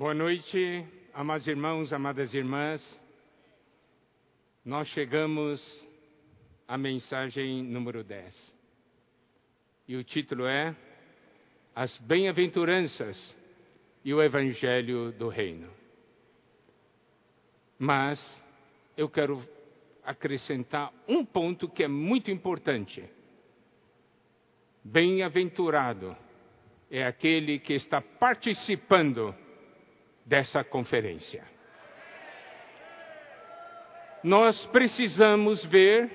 Boa noite, amados irmãos, amadas irmãs. Nós chegamos à mensagem número 10. E o título é As Bem-aventuranças e o Evangelho do Reino. Mas eu quero acrescentar um ponto que é muito importante. Bem-aventurado é aquele que está participando dessa conferência. Nós precisamos ver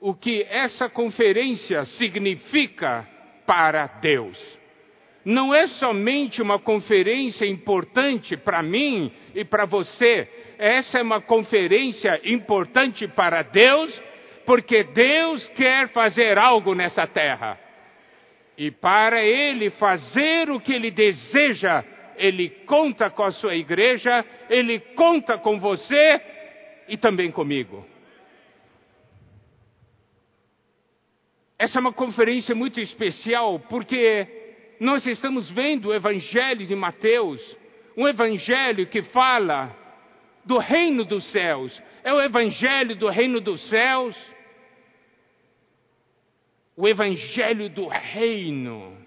o que essa conferência significa para Deus. Não é somente uma conferência importante para mim e para você, essa é uma conferência importante para Deus, porque Deus quer fazer algo nessa terra. E para Ele fazer o que Ele deseja, Ele conta com a sua igreja, Ele conta com você e também comigo. Essa é uma conferência muito especial porque nós estamos vendo o Evangelho de Mateus, um Evangelho que fala do reino dos céus. É o Evangelho do reino dos céus o evangelho do reino.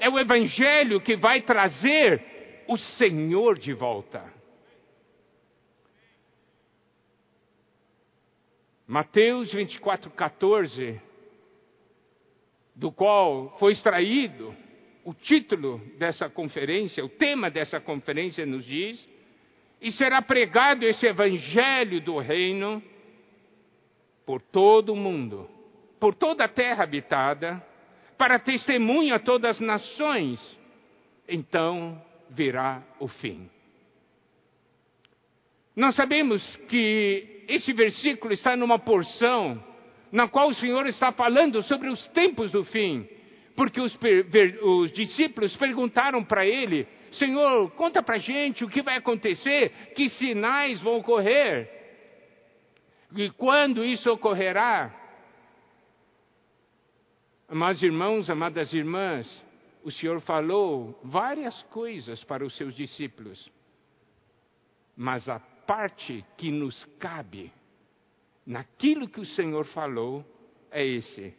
É o evangelho que vai trazer o Senhor de volta. Mateus 24, 14, do qual foi extraído o título dessa conferência, o tema dessa conferência nos diz, e será pregado esse evangelho do reino por todo o mundo por toda a terra habitada, para testemunho a todas as nações, então virá o fim. Nós sabemos que esse versículo está numa porção na qual o Senhor está falando sobre os tempos do fim, porque os, os discípulos perguntaram para ele: Senhor, conta para gente o que vai acontecer, que sinais vão ocorrer, e quando isso ocorrerá. Amados irmãos, amadas irmãs, o Senhor falou várias coisas para os seus discípulos, mas a parte que nos cabe naquilo que o Senhor falou é esse: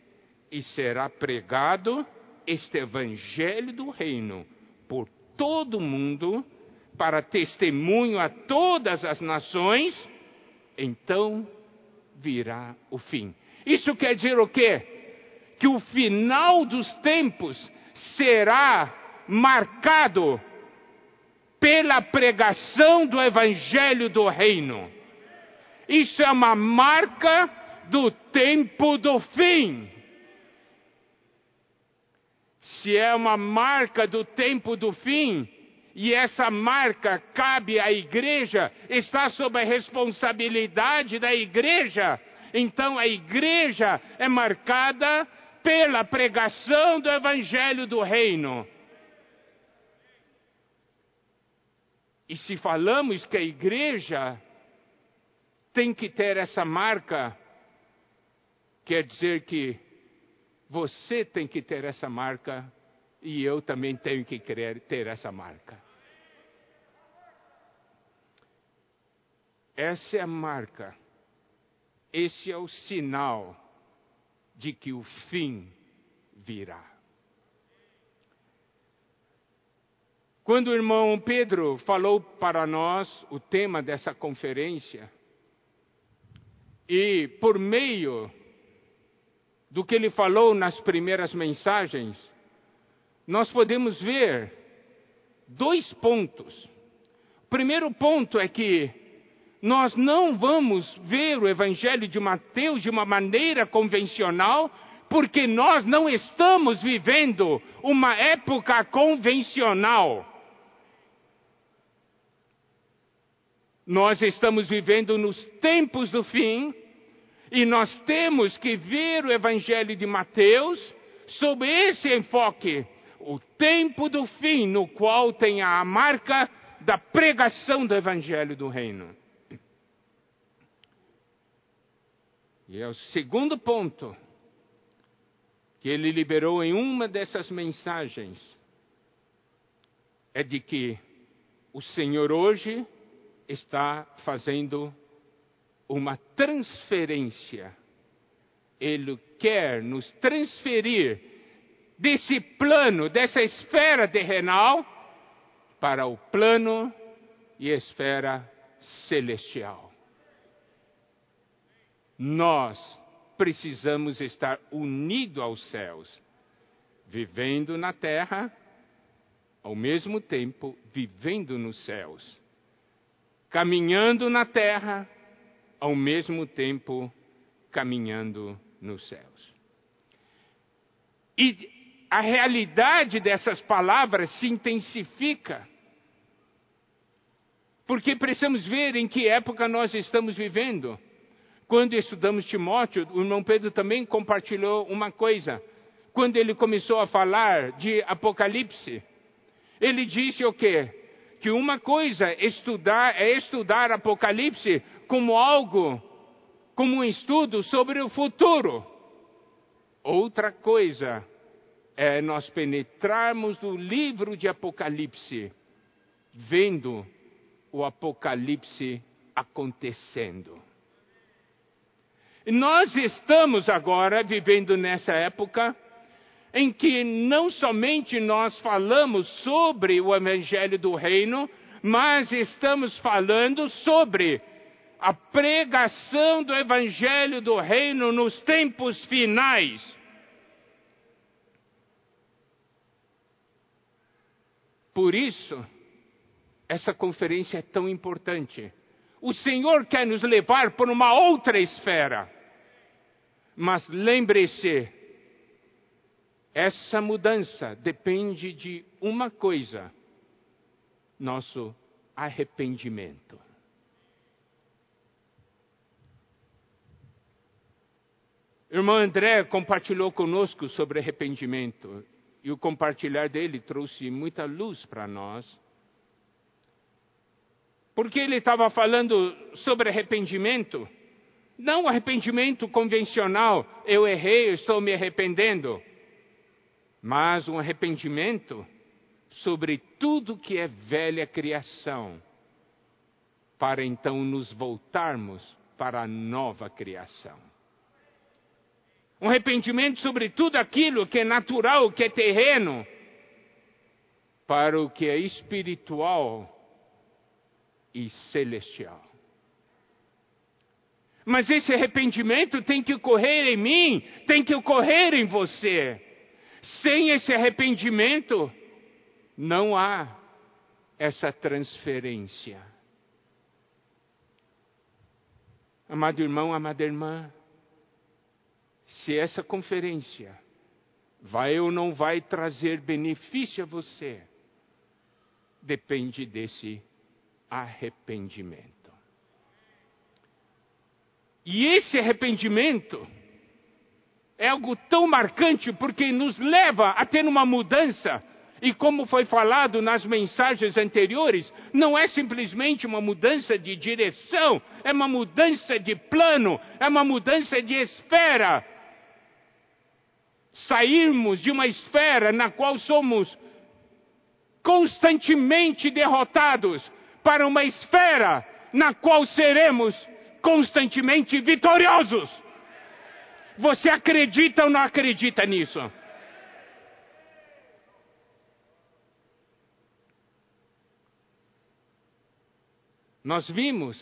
e será pregado este evangelho do reino por todo o mundo, para testemunho a todas as nações, então virá o fim. Isso quer dizer o quê? Que o final dos tempos será marcado pela pregação do Evangelho do Reino. Isso é uma marca do tempo do fim. Se é uma marca do tempo do fim, e essa marca cabe à igreja, está sob a responsabilidade da igreja, então a igreja é marcada pela pregação do Evangelho do Reino. E se falamos que a igreja tem que ter essa marca, quer dizer que você tem que ter essa marca e eu também tenho que querer ter essa marca. Essa é a marca, esse é o sinal de que o fim virá. Quando o irmão Pedro falou para nós o tema dessa conferência, e por meio do que ele falou nas primeiras mensagens, nós podemos ver dois pontos. O primeiro ponto é que nós não vamos ver o Evangelho de Mateus de uma maneira convencional, porque nós não estamos vivendo uma época convencional. Nós estamos vivendo nos tempos do fim, e nós temos que ver o Evangelho de Mateus sob esse enfoque, o tempo do fim, no qual tem a marca da pregação do Evangelho do Reino. E é o segundo ponto que ele liberou em uma dessas mensagens é de que o Senhor hoje está fazendo uma transferência. Ele quer nos transferir desse plano, dessa esfera terrenal, para o plano e esfera celestial. Nós precisamos estar unidos aos céus, vivendo na terra, ao mesmo tempo vivendo nos céus, caminhando na terra, ao mesmo tempo caminhando nos céus. E a realidade dessas palavras se intensifica. Porque precisamos ver em que época nós estamos vivendo. Quando estudamos Timóteo, o irmão Pedro também compartilhou uma coisa. Quando ele começou a falar de Apocalipse, ele disse o quê? Que uma coisa estudar, é estudar Apocalipse como algo, como um estudo sobre o futuro. Outra coisa é nós penetrarmos no livro de Apocalipse, vendo o Apocalipse acontecendo. Nós estamos agora vivendo nessa época em que não somente nós falamos sobre o Evangelho do Reino, mas estamos falando sobre a pregação do Evangelho do Reino nos tempos finais. Por isso, essa conferência é tão importante o Senhor quer nos levar para uma outra esfera. Mas lembre-se, essa mudança depende de uma coisa: nosso arrependimento. irmão André compartilhou conosco sobre arrependimento e o compartilhar dele trouxe muita luz para nós. Porque ele estava falando sobre arrependimento. Não arrependimento convencional, eu errei, eu estou me arrependendo. Mas um arrependimento sobre tudo que é velha criação, para então nos voltarmos para a nova criação. Um arrependimento sobre tudo aquilo que é natural, que é terreno, para o que é espiritual e celestial. Mas esse arrependimento tem que ocorrer em mim, tem que ocorrer em você. Sem esse arrependimento, não há essa transferência. Amado irmão, amada irmã, se essa conferência vai ou não vai trazer benefício a você, depende desse arrependimento. E esse arrependimento é algo tão marcante porque nos leva a ter uma mudança. E como foi falado nas mensagens anteriores, não é simplesmente uma mudança de direção, é uma mudança de plano, é uma mudança de esfera. Sairmos de uma esfera na qual somos constantemente derrotados para uma esfera na qual seremos constantemente vitoriosos. Você acredita ou não acredita nisso? Nós vimos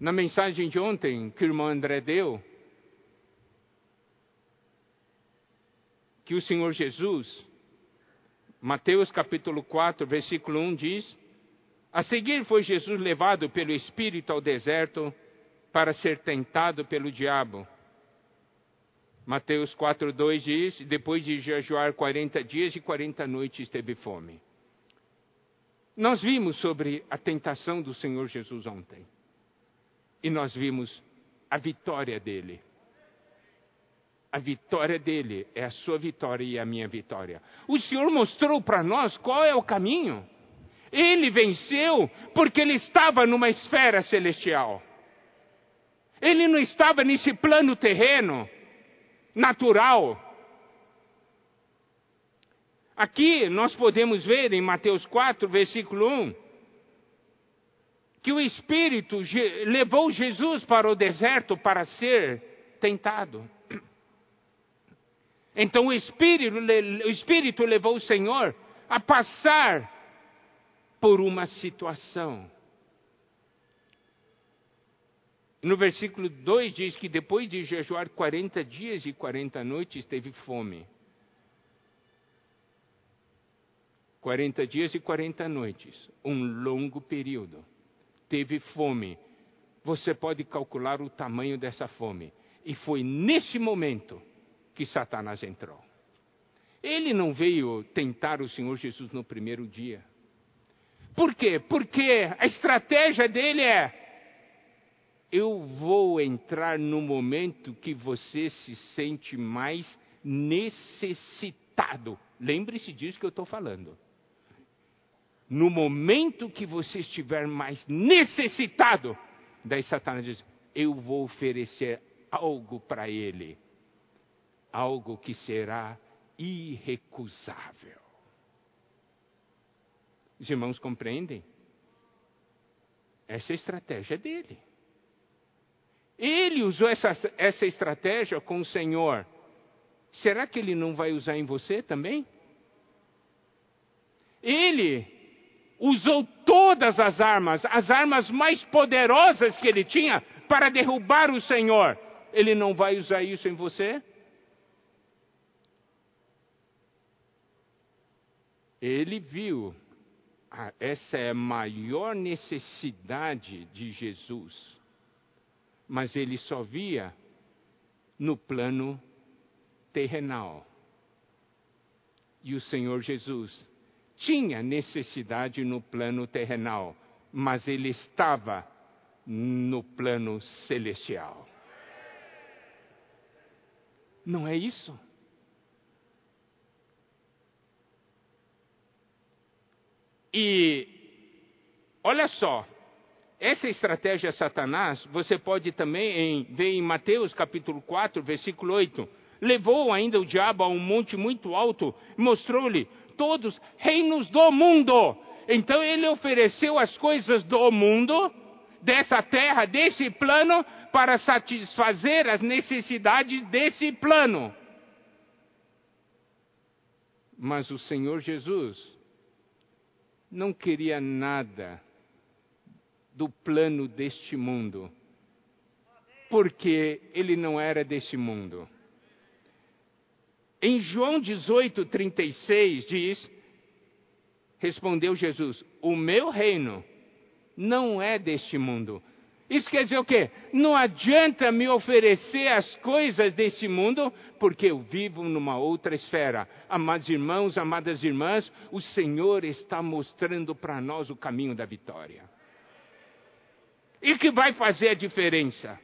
na mensagem de ontem que o irmão André deu que o Senhor Jesus, Mateus capítulo 4, versículo 1 diz: a seguir foi Jesus levado pelo Espírito ao deserto para ser tentado pelo diabo. Mateus 4,2 diz: Depois de jejuar 40 dias e 40 noites, teve fome. Nós vimos sobre a tentação do Senhor Jesus ontem. E nós vimos a vitória dele. A vitória dele é a sua vitória e a minha vitória. O Senhor mostrou para nós qual é o caminho. Ele venceu porque ele estava numa esfera celestial. Ele não estava nesse plano terreno, natural. Aqui nós podemos ver em Mateus 4, versículo 1, que o Espírito levou Jesus para o deserto para ser tentado. Então o Espírito, o Espírito levou o Senhor a passar por uma situação. No versículo 2 diz que depois de jejuar 40 dias e 40 noites, teve fome. 40 dias e 40 noites, um longo período teve fome. Você pode calcular o tamanho dessa fome. E foi nesse momento que Satanás entrou. Ele não veio tentar o Senhor Jesus no primeiro dia. Por quê? Porque a estratégia dele é: eu vou entrar no momento que você se sente mais necessitado. Lembre-se disso que eu estou falando no momento que você estiver mais necessitado, daí Satanás diz: Eu vou oferecer algo para ele, algo que será irrecusável. Os irmãos compreendem? Essa é a estratégia dele. Ele usou essa, essa estratégia com o Senhor. Será que ele não vai usar em você também? Ele usou todas as armas, as armas mais poderosas que ele tinha, para derrubar o Senhor. Ele não vai usar isso em você? Ele viu, essa é a maior necessidade de Jesus, mas ele só via no plano terrenal. E o Senhor Jesus tinha necessidade no plano terrenal, mas ele estava no plano celestial. Não é isso? E olha só, essa estratégia Satanás, você pode também em, ver em Mateus capítulo 4, versículo 8. Levou ainda o diabo a um monte muito alto, mostrou-lhe todos reinos do mundo. Então ele ofereceu as coisas do mundo, dessa terra, desse plano, para satisfazer as necessidades desse plano. Mas o Senhor Jesus não queria nada do plano deste mundo, porque ele não era deste mundo. Em João 18, 36 diz: Respondeu Jesus: O meu reino não é deste mundo. Isso quer dizer o quê? Não adianta me oferecer as coisas desse mundo, porque eu vivo numa outra esfera. Amados irmãos, amadas irmãs, o Senhor está mostrando para nós o caminho da vitória. E que vai fazer a diferença?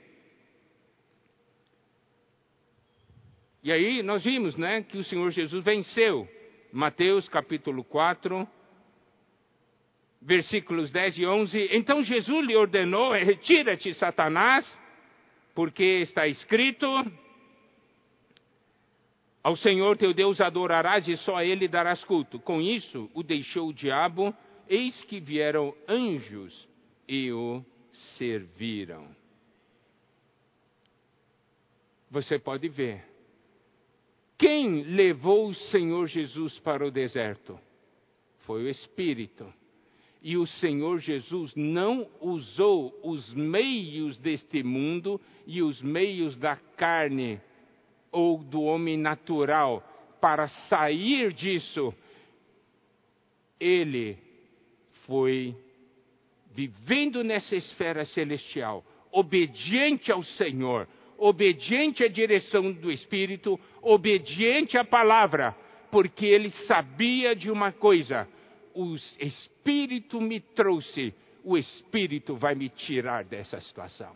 E aí nós vimos, né, que o Senhor Jesus venceu. Mateus capítulo 4, versículos 10 e 11. Então Jesus lhe ordenou: Retira-te, Satanás, porque está escrito: Ao Senhor teu Deus adorarás e só a ele darás culto. Com isso o deixou o diabo, eis que vieram anjos e o serviram. Você pode ver quem levou o Senhor Jesus para o deserto? Foi o Espírito. E o Senhor Jesus não usou os meios deste mundo e os meios da carne ou do homem natural para sair disso. Ele foi vivendo nessa esfera celestial, obediente ao Senhor, obediente à direção do Espírito, obediente à palavra, porque ele sabia de uma coisa: o Espírito me trouxe, o Espírito vai me tirar dessa situação.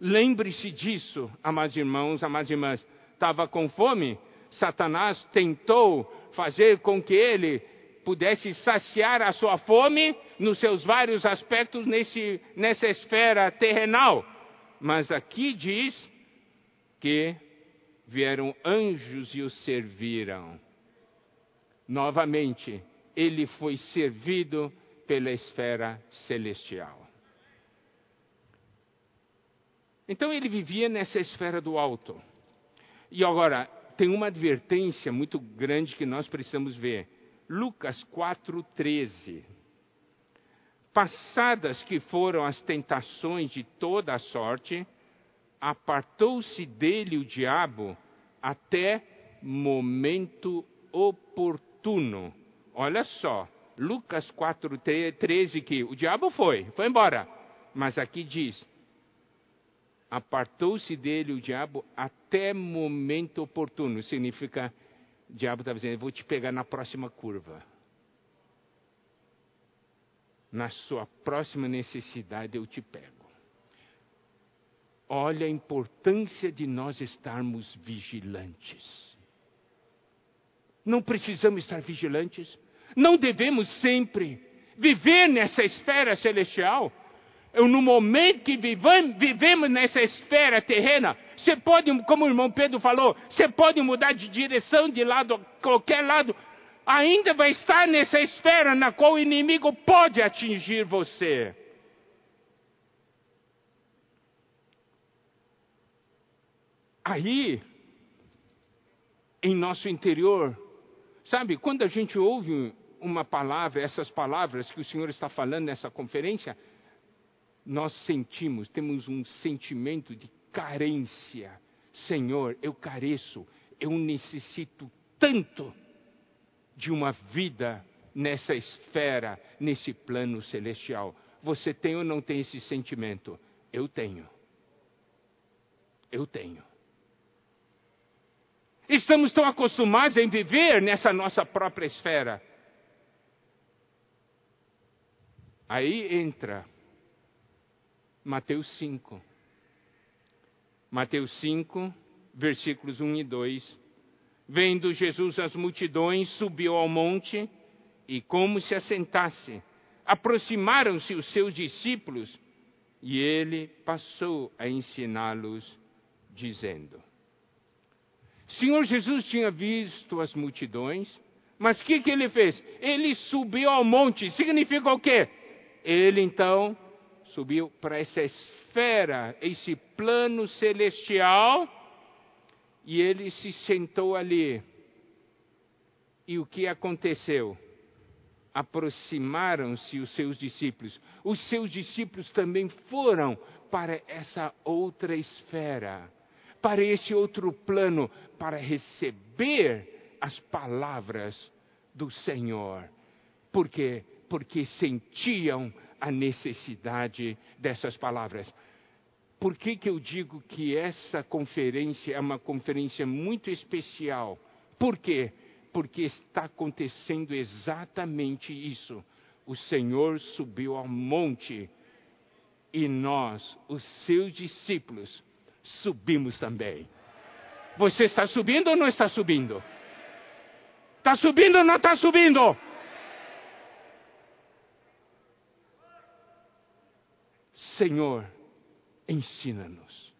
Lembre-se disso, amados irmãos, amadas irmãs. Estava com fome, Satanás tentou fazer com que ele pudesse saciar a sua fome nos seus vários aspectos nesse, nessa esfera terrenal. Mas aqui diz que vieram anjos e o serviram. Novamente, ele foi servido pela esfera celestial. Então ele vivia nessa esfera do alto. E agora, tem uma advertência muito grande que nós precisamos ver. Lucas 4,13. Passadas que foram as tentações de toda a sorte, apartou-se dele o diabo até momento oportuno. Olha só, Lucas 4,13 que o diabo foi, foi embora. Mas aqui diz, apartou-se dele o diabo até momento oportuno. Significa, o diabo estava dizendo, vou te pegar na próxima curva. Na sua próxima necessidade eu te pego. Olha a importância de nós estarmos vigilantes. Não precisamos estar vigilantes. Não devemos sempre viver nessa esfera celestial no momento que vivemos nessa esfera terrena, você pode, como o irmão Pedro falou, você pode mudar de direção de lado, qualquer lado, ainda vai estar nessa esfera na qual o inimigo pode atingir você. Aí, em nosso interior, sabe, quando a gente ouve uma palavra, essas palavras que o Senhor está falando nessa conferência, nós sentimos, temos um sentimento de carência. Senhor, eu careço, eu necessito tanto de uma vida nessa esfera, nesse plano celestial. Você tem ou não tem esse sentimento? Eu tenho. Eu tenho. Estamos tão acostumados em viver nessa nossa própria esfera. Aí entra Mateus 5. Mateus 5, versículos 1 e 2. Vendo Jesus as multidões, subiu ao monte e, como se assentasse, aproximaram-se os seus discípulos e ele passou a ensiná-los, dizendo: Senhor Jesus tinha visto as multidões, mas o que, que ele fez? Ele subiu ao monte, significa o quê? Ele então subiu para essa esfera, esse plano celestial, e ele se sentou ali. E o que aconteceu? Aproximaram-se os seus discípulos. Os seus discípulos também foram para essa outra esfera, para esse outro plano, para receber as palavras do Senhor. Por quê? Porque sentiam a necessidade dessas palavras. Por que, que eu digo que essa conferência é uma conferência muito especial? Por quê? Porque está acontecendo exatamente isso. O Senhor subiu ao monte e nós, os seus discípulos, subimos também. Você está subindo ou não está subindo? Está subindo ou não está subindo? Senhor, ensina-nos.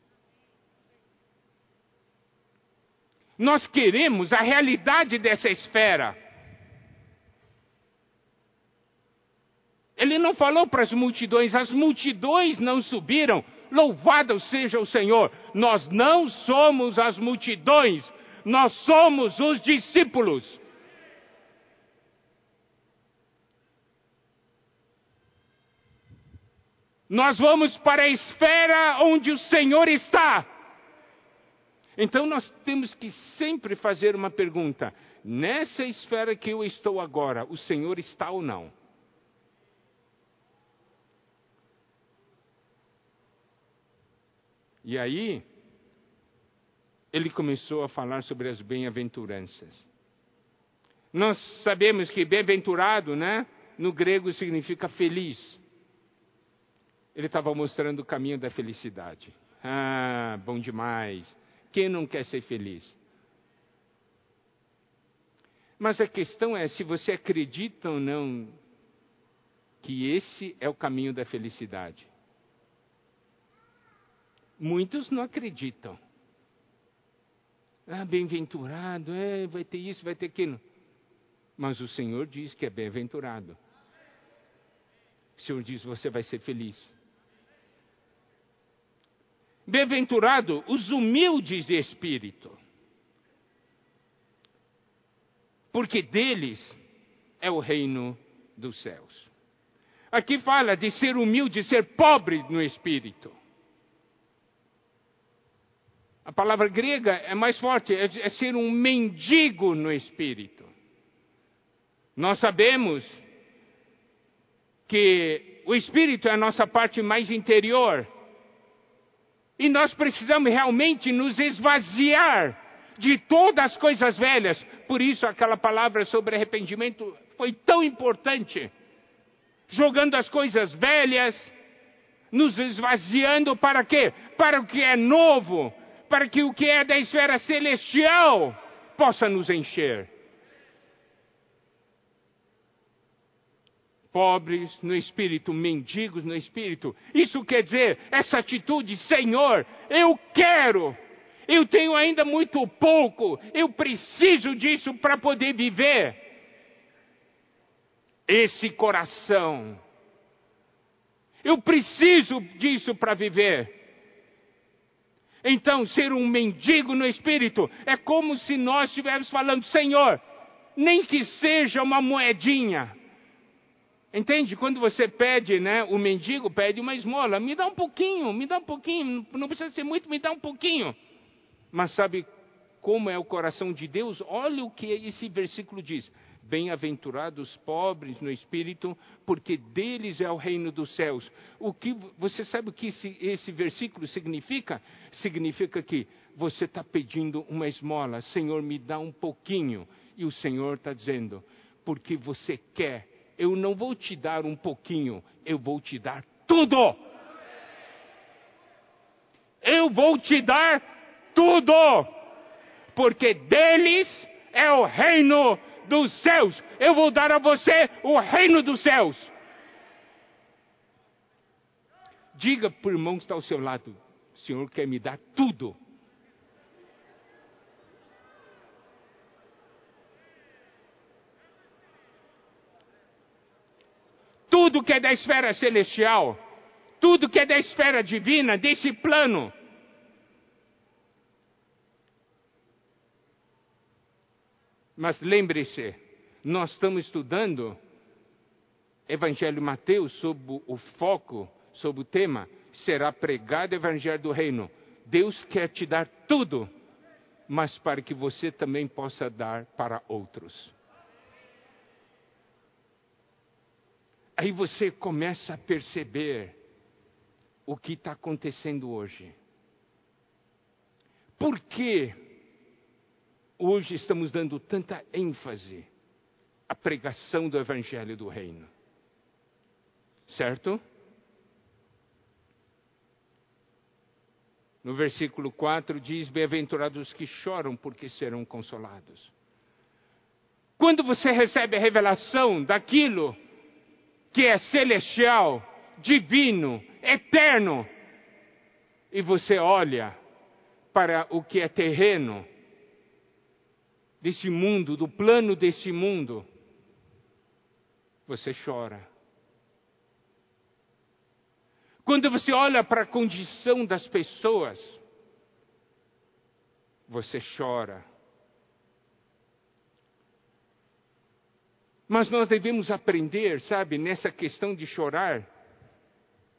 Nós queremos a realidade dessa esfera. Ele não falou para as multidões, as multidões não subiram. Louvado seja o Senhor. Nós não somos as multidões, nós somos os discípulos. Nós vamos para a esfera onde o Senhor está. Então nós temos que sempre fazer uma pergunta: nessa esfera que eu estou agora, o Senhor está ou não? E aí, ele começou a falar sobre as bem-aventuranças. Nós sabemos que bem-aventurado, né? No grego significa feliz ele estava mostrando o caminho da felicidade. Ah, bom demais. Quem não quer ser feliz? Mas a questão é se você acredita ou não que esse é o caminho da felicidade. Muitos não acreditam. Ah, bem-aventurado, é, vai ter isso, vai ter aquilo. Mas o Senhor diz que é bem-aventurado. O Senhor diz: você vai ser feliz. Bem-aventurado os humildes de espírito, porque deles é o reino dos céus. Aqui fala de ser humilde, ser pobre no espírito. A palavra grega é mais forte, é, é ser um mendigo no espírito. Nós sabemos que o espírito é a nossa parte mais interior e nós precisamos realmente nos esvaziar de todas as coisas velhas. Por isso, aquela palavra sobre arrependimento foi tão importante. Jogando as coisas velhas, nos esvaziando para quê? Para o que é novo, para que o que é da esfera celestial possa nos encher. pobres no espírito, mendigos no espírito. Isso quer dizer, essa atitude, Senhor, eu quero, eu tenho ainda muito pouco, eu preciso disso para poder viver. Esse coração, eu preciso disso para viver. Então, ser um mendigo no espírito é como se nós estivéssemos falando, Senhor, nem que seja uma moedinha, Entende? Quando você pede, né, o mendigo pede uma esmola, me dá um pouquinho, me dá um pouquinho, não precisa ser muito, me dá um pouquinho. Mas sabe como é o coração de Deus? Olha o que esse versículo diz: Bem-aventurados pobres no espírito, porque deles é o reino dos céus. O que você sabe o que esse, esse versículo significa? Significa que você está pedindo uma esmola, Senhor, me dá um pouquinho, e o Senhor está dizendo, porque você quer eu não vou te dar um pouquinho, eu vou te dar tudo. Eu vou te dar tudo, porque deles é o reino dos céus. Eu vou dar a você o reino dos céus. Diga para o irmão que está ao seu lado: o Senhor quer me dar tudo. tudo que é da esfera celestial, tudo que é da esfera divina, desse plano. Mas lembre-se, nós estamos estudando Evangelho Mateus sob o foco, sob o tema, será pregado o Evangelho do Reino. Deus quer te dar tudo, mas para que você também possa dar para outros. Aí você começa a perceber o que está acontecendo hoje. Por que hoje estamos dando tanta ênfase à pregação do Evangelho do Reino? Certo? No versículo 4 diz: Bem-aventurados os que choram, porque serão consolados. Quando você recebe a revelação daquilo que é celestial, divino, eterno, e você olha para o que é terreno, desse mundo, do plano desse mundo, você chora. Quando você olha para a condição das pessoas, você chora. Mas nós devemos aprender, sabe, nessa questão de chorar,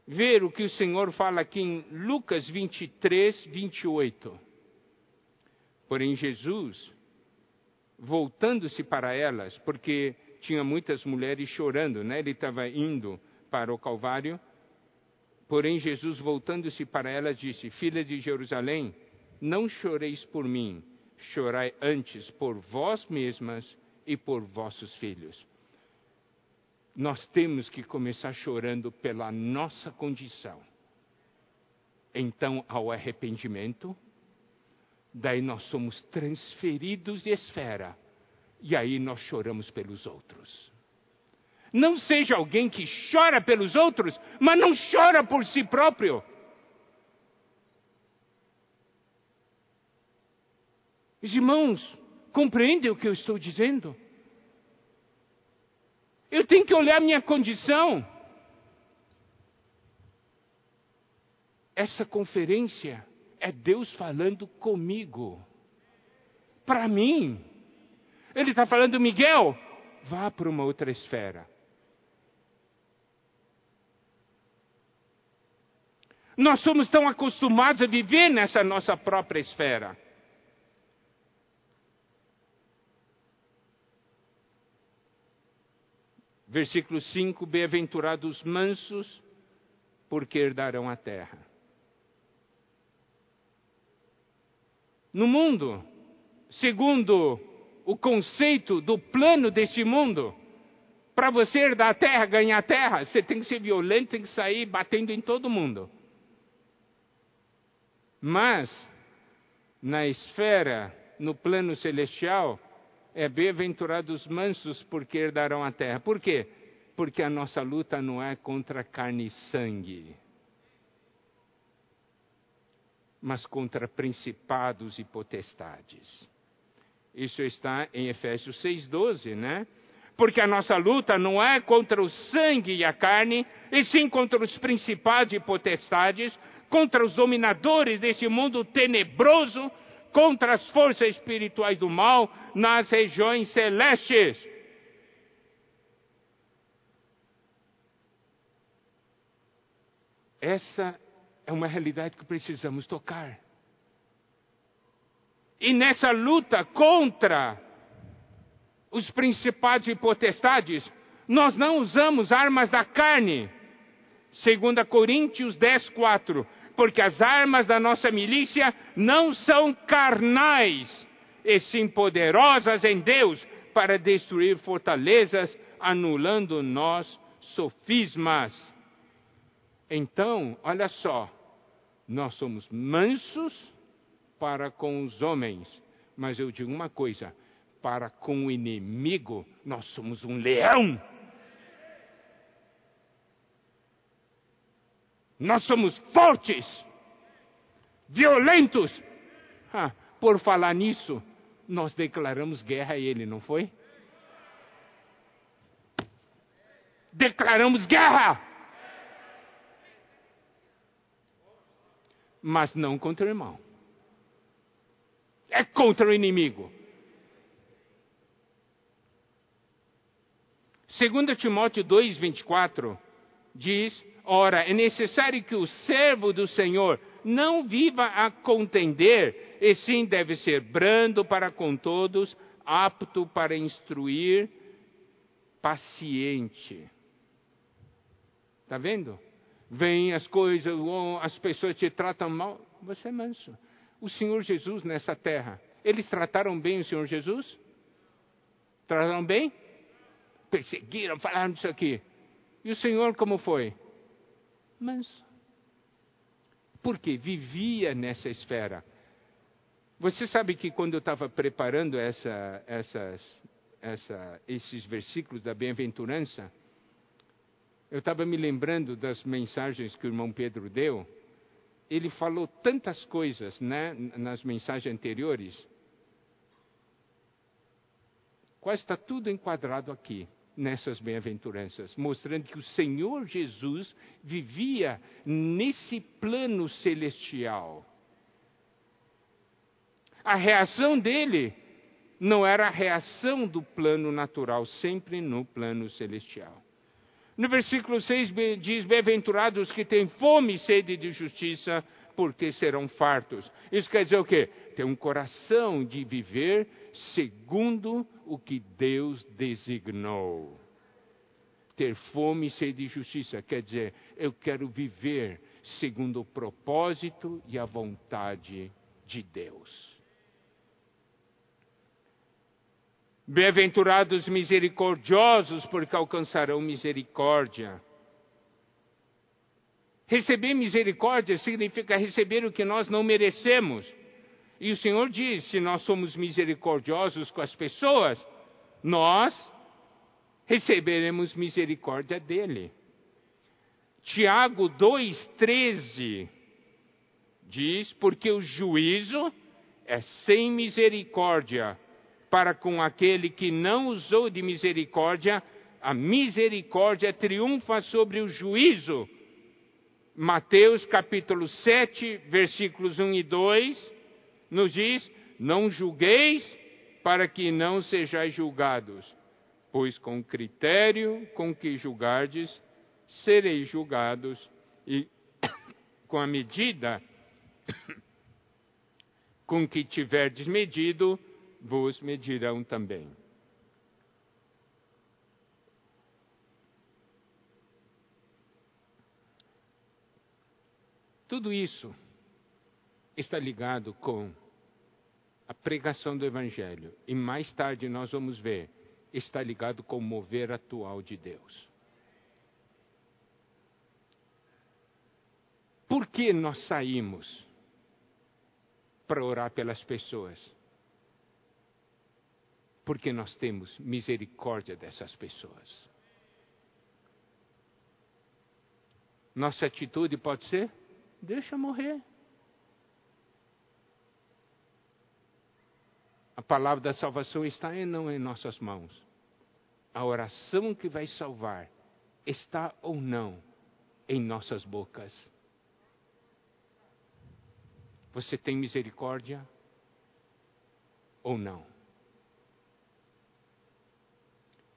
ver o que o Senhor fala aqui em Lucas 23, 28. Porém, Jesus, voltando-se para elas, porque tinha muitas mulheres chorando, né? Ele estava indo para o Calvário. Porém, Jesus, voltando-se para elas, disse: Filha de Jerusalém, não choreis por mim, chorai antes por vós mesmas e por vossos filhos. Nós temos que começar chorando pela nossa condição. Então, ao arrependimento, Daí nós somos transferidos de esfera e aí nós choramos pelos outros. Não seja alguém que chora pelos outros, mas não chora por si próprio. Irmãos, compreendem o que eu estou dizendo? Eu tenho que olhar minha condição. Essa conferência é Deus falando comigo. Para mim. Ele está falando, Miguel, vá para uma outra esfera. Nós somos tão acostumados a viver nessa nossa própria esfera. Versículo 5: Bem-aventurados mansos, porque herdarão a terra. No mundo, segundo o conceito do plano desse mundo, para você herdar a terra, ganhar a terra, você tem que ser violento, tem que sair batendo em todo mundo. Mas, na esfera, no plano celestial, é bem-aventurados mansos, porque herdarão a terra. Por quê? Porque a nossa luta não é contra carne e sangue, mas contra principados e potestades. Isso está em Efésios 6,12, né? Porque a nossa luta não é contra o sangue e a carne, e sim contra os principados e potestades, contra os dominadores desse mundo tenebroso, contra as forças espirituais do mal nas regiões celestes. Essa é uma realidade que precisamos tocar. E nessa luta contra os principados e potestades, nós não usamos armas da carne. 2 Coríntios 10, 4 porque as armas da nossa milícia não são carnais, e sim poderosas em Deus para destruir fortalezas, anulando nós sofismas. Então, olha só, nós somos mansos para com os homens, mas eu digo uma coisa: para com o inimigo, nós somos um leão. Nós somos fortes, violentos. Ah, por falar nisso, nós declaramos guerra a ele, não foi? Declaramos guerra! Mas não contra o irmão. É contra o inimigo. 2 Timóteo 2, 24 diz Ora, é necessário que o servo do Senhor não viva a contender, e sim deve ser brando para com todos, apto para instruir, paciente. Está vendo? Vem as coisas, as pessoas te tratam mal, você é manso. O Senhor Jesus nessa terra, eles trataram bem o Senhor Jesus? Trataram bem? Perseguiram, falaram disso aqui. E o Senhor como foi? manso. Porque vivia nessa esfera. Você sabe que quando eu estava preparando essa, essas, essa, esses versículos da bem-aventurança, eu estava me lembrando das mensagens que o irmão Pedro deu. Ele falou tantas coisas né, nas mensagens anteriores. Quase está tudo enquadrado aqui nessas bem-aventuranças, mostrando que o Senhor Jesus vivia nesse plano celestial. A reação dele não era a reação do plano natural, sempre no plano celestial. No versículo 6 diz: Bem-aventurados que têm fome e sede de justiça, porque serão fartos. Isso quer dizer o quê? Ter um coração de viver segundo o que Deus designou. Ter fome e sede de justiça quer dizer, eu quero viver segundo o propósito e a vontade de Deus. Bem-aventurados misericordiosos, porque alcançarão misericórdia. Receber misericórdia significa receber o que nós não merecemos. E o Senhor diz: se nós somos misericordiosos com as pessoas, nós receberemos misericórdia dele. Tiago 2,13 diz: Porque o juízo é sem misericórdia para com aquele que não usou de misericórdia, a misericórdia triunfa sobre o juízo. Mateus capítulo 7, versículos 1 e 2, nos diz: Não julgueis para que não sejais julgados, pois com o critério com que julgardes, sereis julgados, e com a medida com que tiverdes medido, vos medirão também. Tudo isso está ligado com a pregação do Evangelho. E mais tarde nós vamos ver, está ligado com o mover atual de Deus. Por que nós saímos para orar pelas pessoas? Porque nós temos misericórdia dessas pessoas. Nossa atitude pode ser: deixa morrer. A palavra da salvação está e não em nossas mãos. A oração que vai salvar está ou não em nossas bocas. Você tem misericórdia ou não?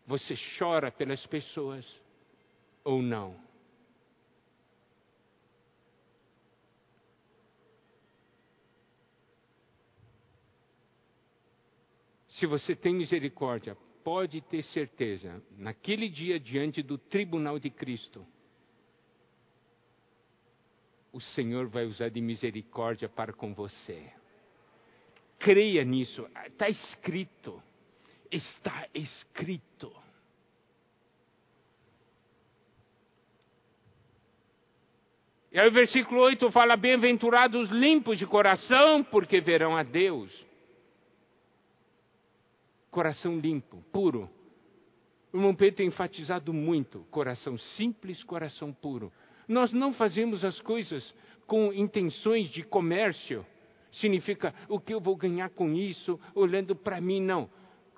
Você chora pelas pessoas ou não? Se você tem misericórdia, pode ter certeza, naquele dia diante do tribunal de Cristo, o Senhor vai usar de misericórdia para com você. Creia nisso, está escrito. Está escrito. E aí o versículo 8 fala: Bem-aventurados limpos de coração, porque verão a Deus. Coração limpo, puro. O irmão Pedro tem enfatizado muito: coração simples, coração puro. Nós não fazemos as coisas com intenções de comércio. Significa o que eu vou ganhar com isso, olhando para mim, não.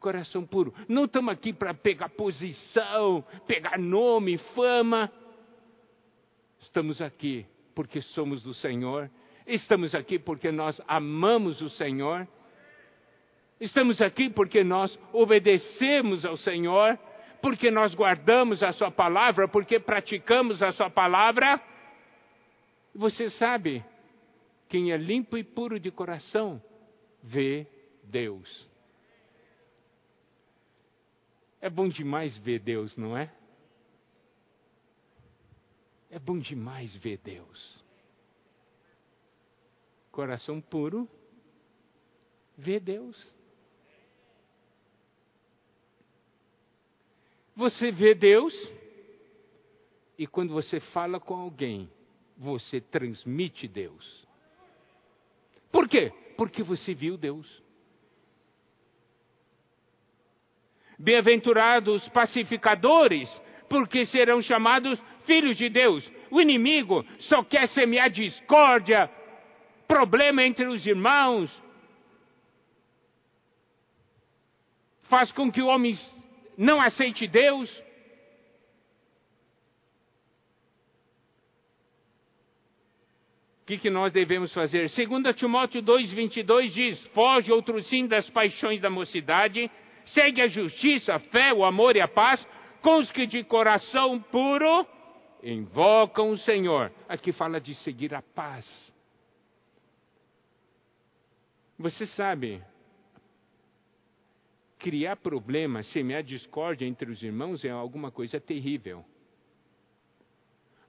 Coração puro. Não estamos aqui para pegar posição, pegar nome, fama. Estamos aqui porque somos do Senhor. Estamos aqui porque nós amamos o Senhor. Estamos aqui porque nós obedecemos ao Senhor porque nós guardamos a Sua palavra, porque praticamos a Sua palavra. Você sabe, quem é limpo e puro de coração, vê Deus. É bom demais ver Deus, não é? É bom demais ver Deus. Coração puro, vê Deus. Você vê Deus e quando você fala com alguém, você transmite Deus. Por quê? Porque você viu Deus. Bem-aventurados pacificadores, porque serão chamados filhos de Deus. O inimigo só quer semear discórdia, problema entre os irmãos. Faz com que o homem não aceite Deus. O que, que nós devemos fazer? 2 Timóteo 2,22 diz: Foge outro sim das paixões da mocidade, segue a justiça, a fé, o amor e a paz, com os que de coração puro invocam o Senhor. Aqui fala de seguir a paz. Você sabe, criar problemas, semear discórdia entre os irmãos é alguma coisa terrível.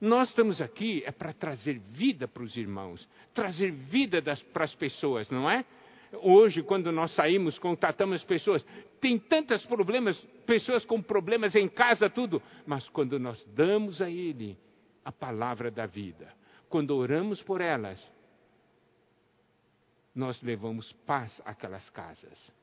Nós estamos aqui é para trazer vida para os irmãos, trazer vida para as pessoas, não é? Hoje, quando nós saímos, contatamos as pessoas, tem tantos problemas, pessoas com problemas em casa, tudo, mas quando nós damos a Ele a palavra da vida, quando oramos por elas, nós levamos paz àquelas casas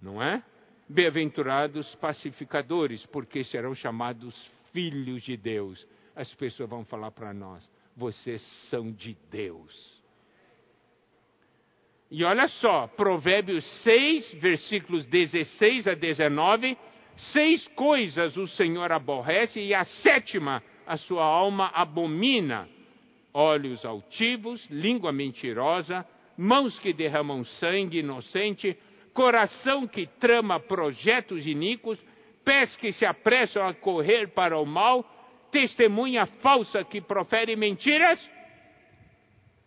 não é? Bem-aventurados pacificadores, porque serão chamados filhos de Deus. As pessoas vão falar para nós: vocês são de Deus. E olha só, Provérbios 6, versículos 16 a 19: seis coisas o Senhor aborrece, e a sétima a sua alma abomina. Olhos altivos, língua mentirosa, mãos que derramam sangue inocente, coração que trama projetos iníquos, pés que se apressam a correr para o mal, testemunha falsa que profere mentiras.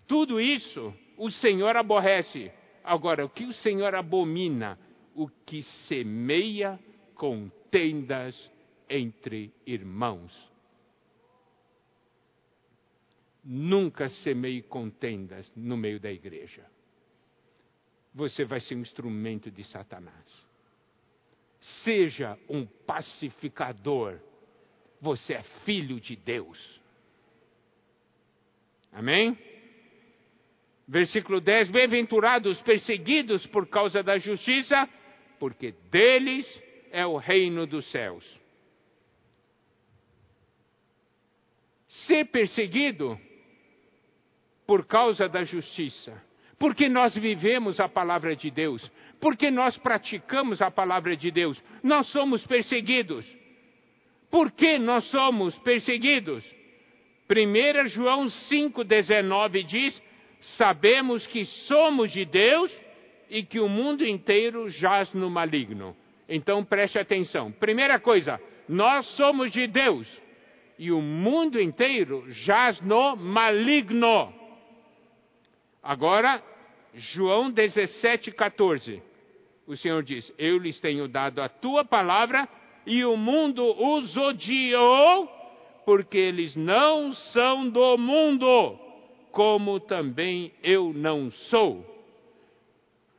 Tudo isso o Senhor aborrece. Agora, o que o Senhor abomina? O que semeia contendas entre irmãos. Nunca semeie contendas no meio da igreja. Você vai ser um instrumento de Satanás. Seja um pacificador. Você é filho de Deus. Amém? Versículo 10: Bem-aventurados perseguidos por causa da justiça, porque deles é o reino dos céus. Ser perseguido por causa da justiça, porque nós vivemos a palavra de Deus, porque nós praticamos a palavra de Deus, nós somos perseguidos. Por que nós somos perseguidos? 1 João 5,19 diz: sabemos que somos de Deus e que o mundo inteiro jaz no maligno. Então preste atenção. Primeira coisa, nós somos de Deus e o mundo inteiro jaz no maligno. Agora, João 17, 14. O Senhor diz: Eu lhes tenho dado a tua palavra e o mundo os odiou, porque eles não são do mundo como também eu não sou.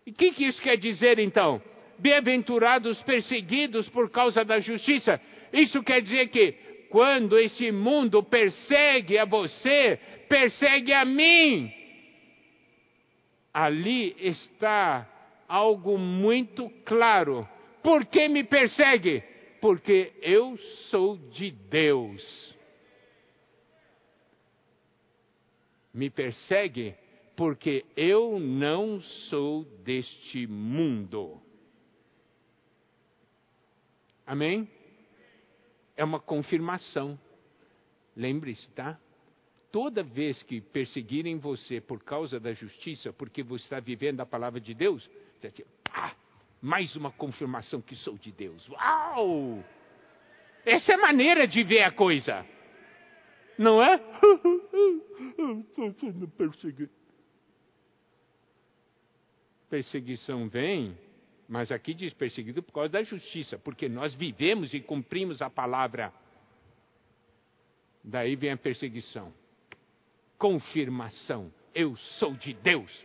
E o que, que isso quer dizer então? Bem-aventurados perseguidos por causa da justiça. Isso quer dizer que quando esse mundo persegue a você, persegue a mim. Ali está algo muito claro. Por que me persegue? Porque eu sou de Deus. Me persegue porque eu não sou deste mundo. Amém? É uma confirmação. Lembre-se, tá? Toda vez que perseguirem você por causa da justiça, porque você está vivendo a palavra de Deus, você diz, ah, mais uma confirmação que sou de Deus. Uau! Essa é a maneira de ver a coisa. Não é? Estou sendo perseguido. Perseguição vem, mas aqui diz perseguido por causa da justiça, porque nós vivemos e cumprimos a palavra. Daí vem a perseguição. Confirmação. Eu sou de Deus.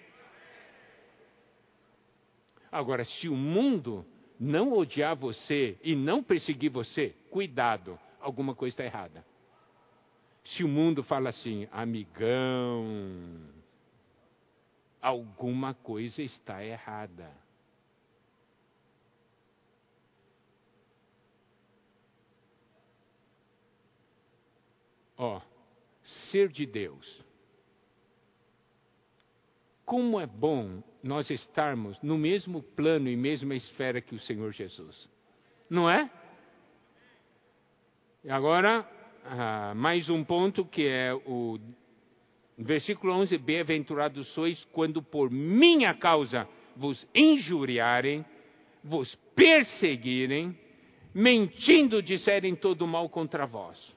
Agora, se o mundo não odiar você e não perseguir você, cuidado, alguma coisa está errada. Se o mundo fala assim, amigão, alguma coisa está errada. Ó, ser de Deus. Como é bom nós estarmos no mesmo plano e mesma esfera que o Senhor Jesus. Não é? E agora, ah, mais um ponto que é o versículo 11: Bem-aventurados sois quando por minha causa vos injuriarem, vos perseguirem, mentindo disserem todo mal contra vós.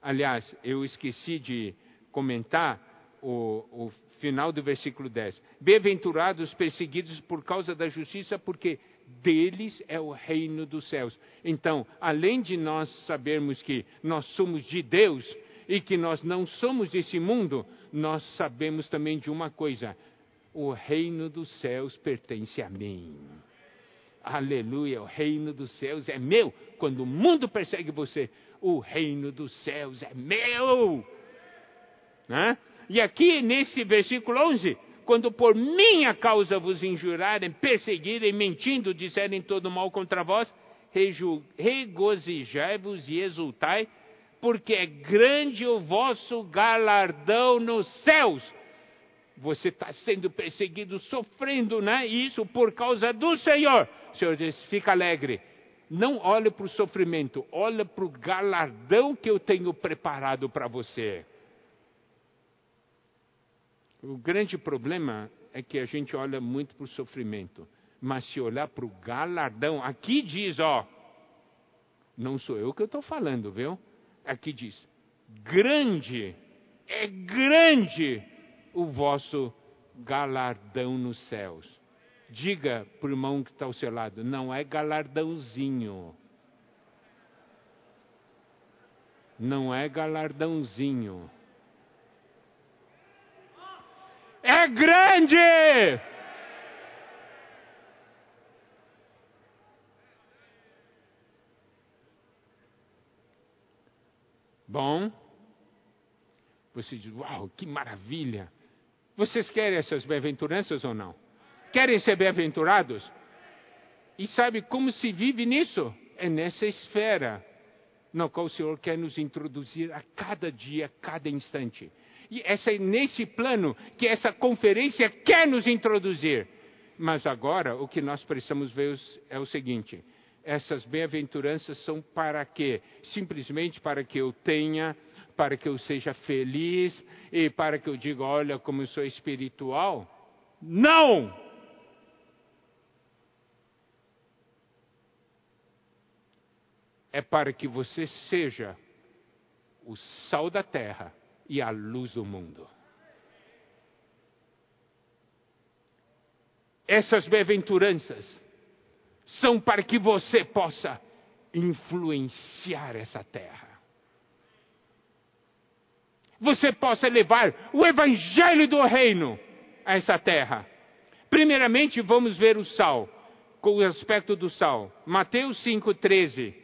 Aliás, eu esqueci de comentar o, o final do versículo 10. Bem-aventurados perseguidos por causa da justiça, porque deles é o reino dos céus. Então, além de nós sabermos que nós somos de Deus e que nós não somos desse mundo, nós sabemos também de uma coisa: o reino dos céus pertence a mim. Aleluia, o reino dos céus é meu. Quando o mundo persegue você, o reino dos céus é meu. Né? E aqui nesse versículo 11, quando por minha causa vos injurarem, perseguirem, mentindo, disserem todo mal contra vós, regozijai-vos e exultai, porque é grande o vosso galardão nos céus. Você está sendo perseguido, sofrendo, né? Isso por causa do Senhor. O Senhor diz: fica alegre. Não olhe para o sofrimento, olhe para o galardão que eu tenho preparado para você. O grande problema é que a gente olha muito para o sofrimento, mas se olhar para o galardão, aqui diz, ó, não sou eu que eu estou falando, viu? Aqui diz, grande, é grande o vosso galardão nos céus. Diga para o irmão que está ao seu lado, não é galardãozinho. Não é galardãozinho. É grande! Bom, você diz, uau, que maravilha! Vocês querem essas bem-aventuranças ou não? Querem ser bem-aventurados? E sabe como se vive nisso? É nessa esfera na qual o Senhor quer nos introduzir a cada dia, a cada instante. Essa, nesse plano que essa conferência quer nos introduzir. Mas agora o que nós precisamos ver é o seguinte: essas bem-aventuranças são para quê? Simplesmente para que eu tenha, para que eu seja feliz e para que eu diga, olha como eu sou espiritual? Não! É para que você seja o sal da terra e a luz do mundo. Essas bem-aventuranças são para que você possa influenciar essa terra. Você possa levar o evangelho do reino a essa terra. Primeiramente, vamos ver o sal, com o aspecto do sal. Mateus 5,13.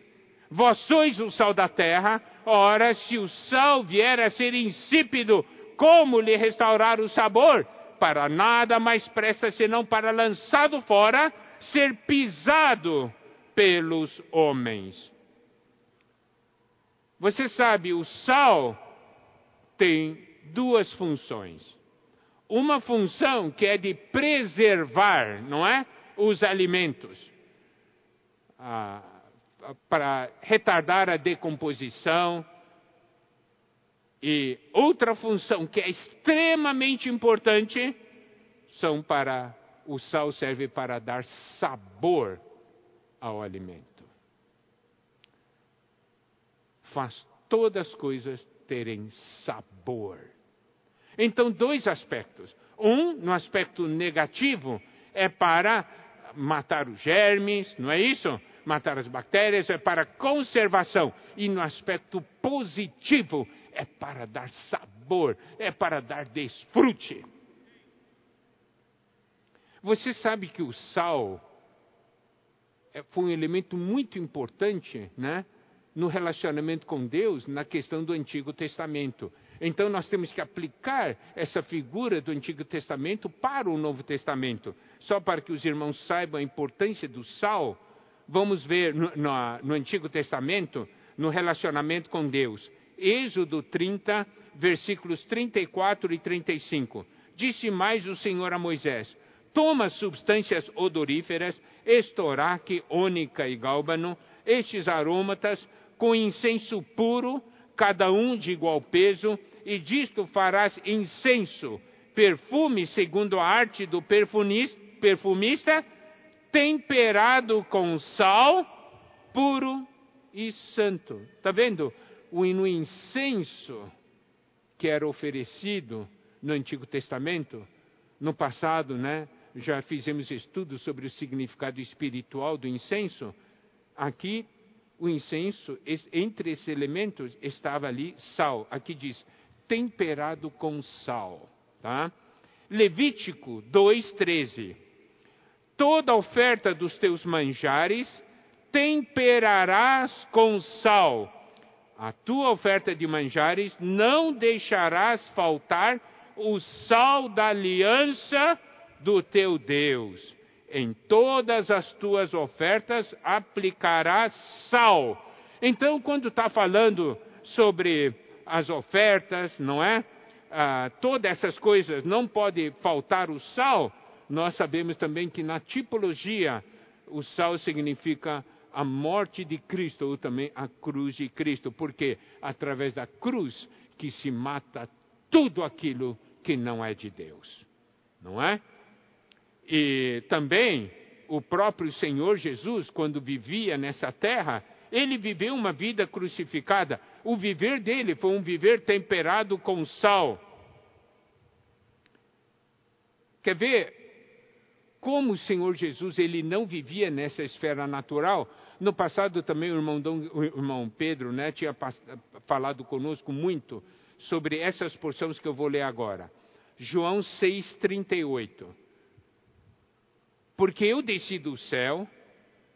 Vós sois o sal da terra, ora, se o sal vier a ser insípido, como lhe restaurar o sabor? Para nada mais presta senão para lançado fora ser pisado pelos homens. Você sabe, o sal tem duas funções. Uma função que é de preservar, não é? Os alimentos. Ah, para retardar a decomposição. E outra função que é extremamente importante são para o sal serve para dar sabor ao alimento. Faz todas as coisas terem sabor. Então, dois aspectos. Um, no aspecto negativo, é para matar os germes, não é isso? Matar as bactérias, é para conservação. E no aspecto positivo, é para dar sabor, é para dar desfrute. Você sabe que o sal é, foi um elemento muito importante né, no relacionamento com Deus na questão do Antigo Testamento. Então nós temos que aplicar essa figura do Antigo Testamento para o Novo Testamento. Só para que os irmãos saibam a importância do sal, vamos ver no, no, no Antigo Testamento, no relacionamento com Deus. Êxodo 30, versículos 34 e 35. Disse mais o Senhor a Moisés: toma substâncias odoríferas, estoraque, ônica e gálbano, estes aromatas, com incenso puro, cada um de igual peso, e disto farás incenso, perfume segundo a arte do perfumista, temperado com sal, puro e santo. Está vendo? O incenso que era oferecido no Antigo Testamento, no passado, né? já fizemos estudos sobre o significado espiritual do incenso. Aqui, o incenso, entre esses elementos, estava ali sal. Aqui diz, temperado com sal. Tá? Levítico 2,13. Toda oferta dos teus manjares temperarás com sal. A tua oferta de manjares não deixarás faltar o sal da aliança do teu Deus. Em todas as tuas ofertas aplicarás sal. Então, quando está falando sobre as ofertas, não é? Ah, todas essas coisas, não pode faltar o sal. Nós sabemos também que na tipologia, o sal significa a morte de Cristo ou também a cruz de Cristo, porque através da cruz que se mata tudo aquilo que não é de Deus, não é? E também o próprio Senhor Jesus, quando vivia nessa terra, ele viveu uma vida crucificada. O viver dele foi um viver temperado com sal. Quer ver como o Senhor Jesus ele não vivia nessa esfera natural? No passado também o irmão, Dom, o irmão Pedro né, tinha falado conosco muito sobre essas porções que eu vou ler agora. João 6,38. Porque eu desci do céu,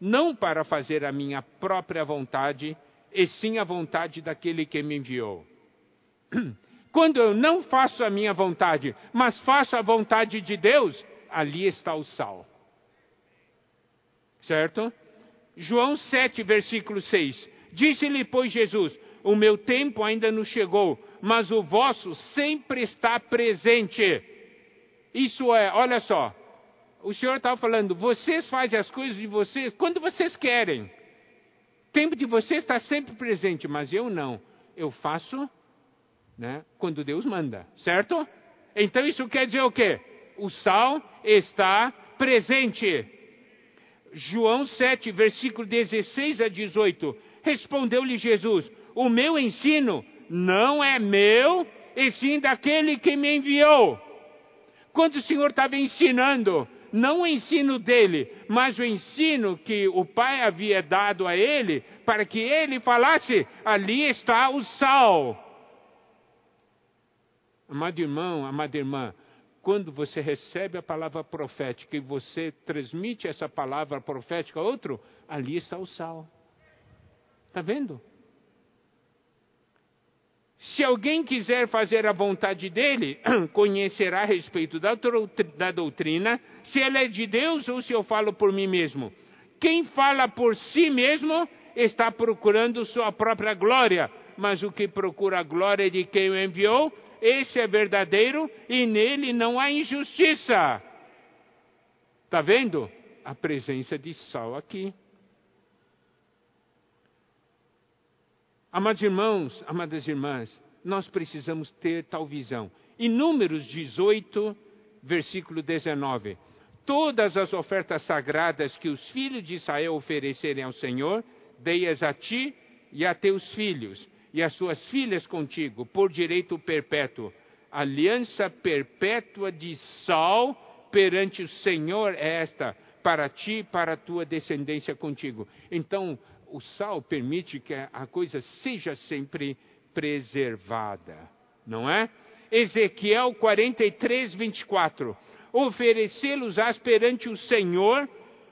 não para fazer a minha própria vontade, e sim a vontade daquele que me enviou. Quando eu não faço a minha vontade, mas faço a vontade de Deus, ali está o sal. Certo? João 7, versículo 6. Disse-lhe, pois, Jesus: O meu tempo ainda não chegou, mas o vosso sempre está presente. Isso é, olha só, o Senhor estava falando, vocês fazem as coisas de vocês quando vocês querem. O tempo de vocês está sempre presente, mas eu não. Eu faço né, quando Deus manda, certo? Então isso quer dizer o quê? O sal está presente. João 7, versículo 16 a 18. Respondeu-lhe Jesus: O meu ensino não é meu, e sim daquele que me enviou. Quando o Senhor estava ensinando, não o ensino dele, mas o ensino que o Pai havia dado a ele, para que ele falasse: ali está o sal. Amado irmão, amada irmã, quando você recebe a palavra profética e você transmite essa palavra profética a outro, ali está o sal. Está vendo? Se alguém quiser fazer a vontade dele, conhecerá a respeito da, doutrina, se ela é de Deus ou se eu falo por mim mesmo. Quem fala por si mesmo está procurando sua própria glória, mas o que procura a glória de quem o enviou esse é verdadeiro e nele não há injustiça. Está vendo? A presença de sal aqui. Amados irmãos, amadas irmãs, nós precisamos ter tal visão. Em Números 18, versículo 19: Todas as ofertas sagradas que os filhos de Israel oferecerem ao Senhor, dei-as a ti e a teus filhos, e as suas filhas contigo, por direito perpétuo. Aliança perpétua de sal perante o Senhor é esta, para ti e para a tua descendência contigo. Então, o sal permite que a coisa seja sempre preservada, não é? Ezequiel 43, 24. Oferecê-los-ás perante o Senhor,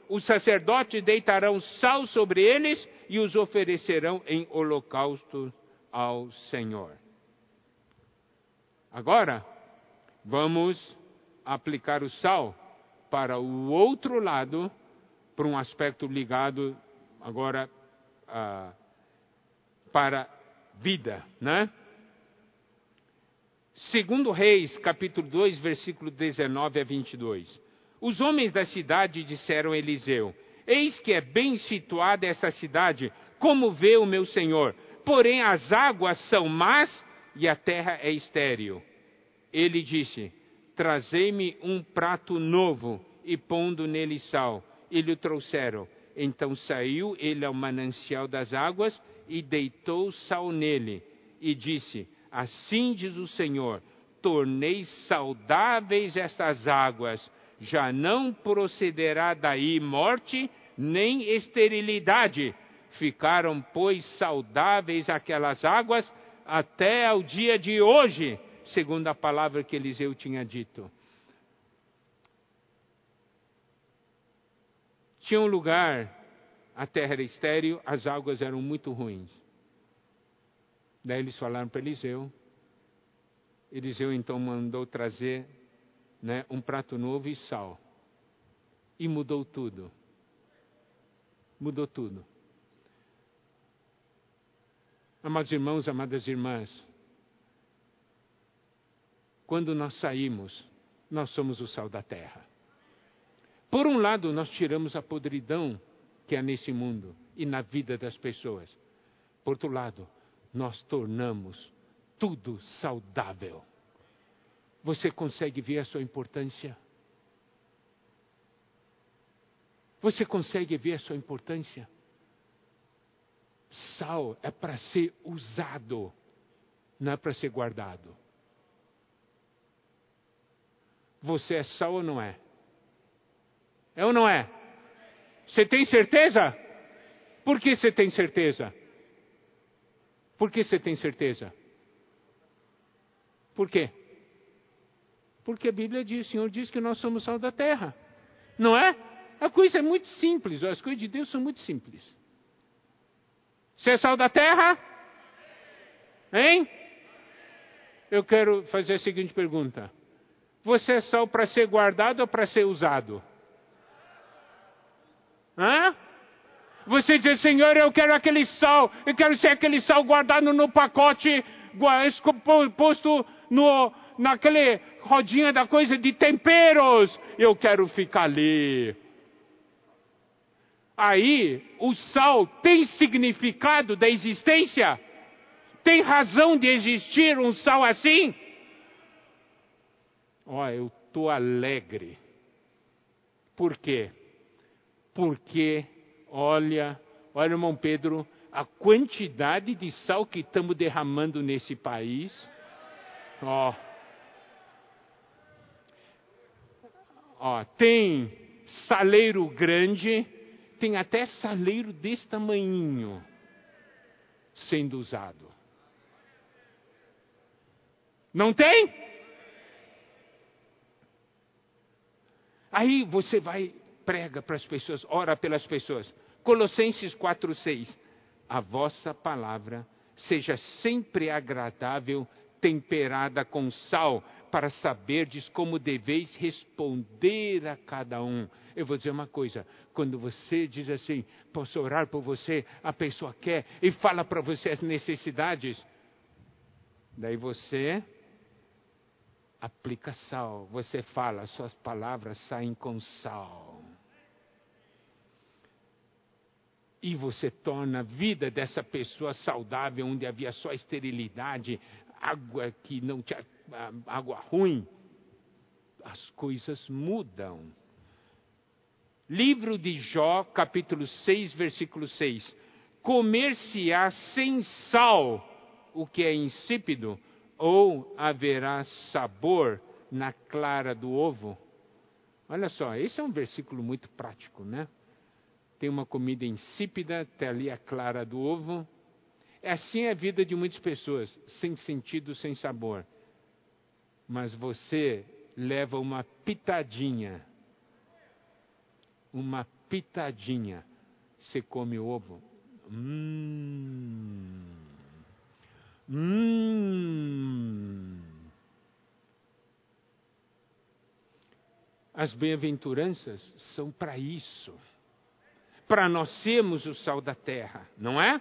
os sacerdotes deitarão sal sobre eles e os oferecerão em holocausto ao Senhor. Agora, vamos aplicar o sal para o outro lado, para um aspecto ligado agora uh, para vida, né? Segundo Reis, capítulo 2, versículo 19 a 22. Os homens da cidade disseram a Eliseu: Eis que é bem situada essa cidade, como vê o meu senhor porém as águas são más e a terra é estéril. Ele disse: Trazei-me um prato novo e pondo nele sal. E lhe trouxeram. Então saiu ele ao manancial das águas e deitou sal nele. E disse: Assim diz o Senhor: Tornei saudáveis estas águas. Já não procederá daí morte nem esterilidade Ficaram, pois, saudáveis aquelas águas até ao dia de hoje, segundo a palavra que Eliseu tinha dito. Tinha um lugar, a terra era estéril, as águas eram muito ruins. Daí eles falaram para Eliseu. Eliseu então mandou trazer né, um prato novo e sal. E mudou tudo. Mudou tudo. Amados irmãos, amadas irmãs, quando nós saímos, nós somos o sal da terra. Por um lado, nós tiramos a podridão que há nesse mundo e na vida das pessoas. Por outro lado, nós tornamos tudo saudável. Você consegue ver a sua importância? Você consegue ver a sua importância? Sal é para ser usado, não é para ser guardado. Você é sal ou não é? É ou não é? Você tem certeza? Por que você tem certeza? Por que você tem certeza? Por quê? Porque a Bíblia diz, o Senhor diz que nós somos sal da terra. Não é? A coisa é muito simples, as coisas de Deus são muito simples. Você é sal da terra? Hein? Eu quero fazer a seguinte pergunta: Você é sal para ser guardado ou para ser usado? Hã? Você diz, Senhor, eu quero aquele sal, eu quero ser aquele sal guardado no pacote, posto no, naquele rodinha da coisa de temperos. Eu quero ficar ali. Aí, o sal tem significado da existência? Tem razão de existir um sal assim? Ó, oh, eu estou alegre. Por quê? Porque, olha, olha, irmão Pedro, a quantidade de sal que estamos derramando nesse país. Ó. Oh. Ó, tem saleiro grande, tem até saleiro desse tamanho sendo usado. Não tem? Aí você vai, prega para as pessoas, ora pelas pessoas. Colossenses 4,6. A vossa palavra seja sempre agradável, temperada com sal, para saberdes como deveis responder a cada um. Eu vou dizer uma coisa: quando você diz assim, posso orar por você, a pessoa quer e fala para você as necessidades, daí você aplica sal, você fala, suas palavras saem com sal. E você torna a vida dessa pessoa saudável, onde havia só esterilidade, água que não tinha água ruim, as coisas mudam. Livro de Jó, capítulo 6, versículo 6. Comer-se-á sem sal o que é insípido, ou haverá sabor na clara do ovo? Olha só, esse é um versículo muito prático, né? Tem uma comida insípida, tem ali a clara do ovo, é assim a vida de muitas pessoas, sem sentido, sem sabor. Mas você leva uma pitadinha, uma pitadinha, você come ovo. Hum, hum. As bem-aventuranças são para isso, para nós sermos o sal da terra, não é?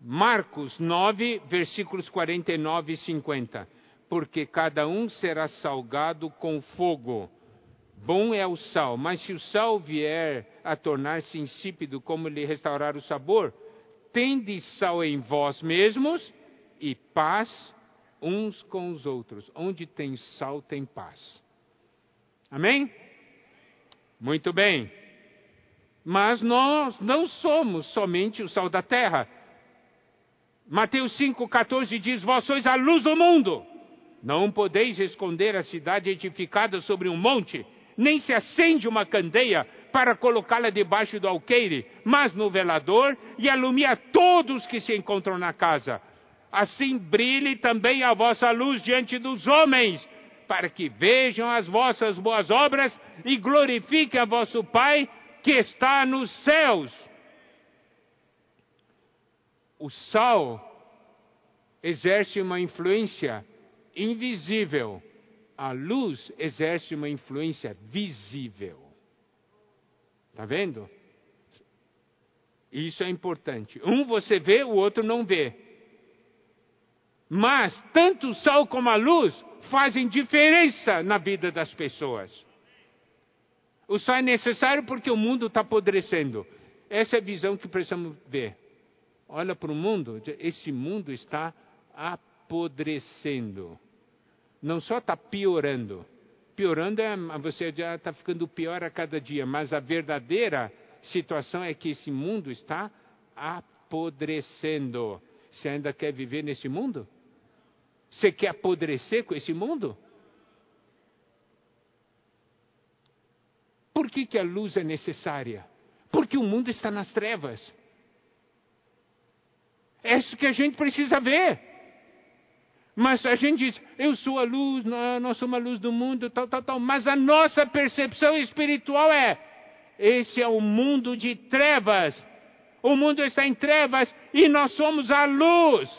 Marcos 9, versículos 49 e 50. Porque cada um será salgado com fogo. Bom é o sal, mas se o sal vier a tornar-se insípido, como lhe restaurar o sabor? Tende sal em vós mesmos e paz uns com os outros. Onde tem sal, tem paz. Amém? Muito bem. Mas nós não somos somente o sal da terra Mateus 5,14 diz: Vós sois a luz do mundo. Não podeis esconder a cidade edificada sobre um monte, nem se acende uma candeia para colocá-la debaixo do alqueire, mas no velador e alumia todos que se encontram na casa. Assim brilhe também a vossa luz diante dos homens, para que vejam as vossas boas obras e glorifiquem a vosso Pai que está nos céus o sal exerce uma influência invisível, a luz exerce uma influência visível. Está vendo? Isso é importante. Um você vê, o outro não vê. Mas tanto o sal como a luz fazem diferença na vida das pessoas. O sol é necessário porque o mundo está apodrecendo. Essa é a visão que precisamos ver. Olha para o mundo, esse mundo está apodrecendo. Não só está piorando. Piorando é você já está ficando pior a cada dia, mas a verdadeira situação é que esse mundo está apodrecendo. Você ainda quer viver nesse mundo? Você quer apodrecer com esse mundo? Por que, que a luz é necessária? Porque o mundo está nas trevas. É isso que a gente precisa ver. Mas a gente diz, eu sou a luz, nós somos a luz do mundo, tal, tal, tal. Mas a nossa percepção espiritual é: esse é o mundo de trevas. O mundo está em trevas e nós somos a luz.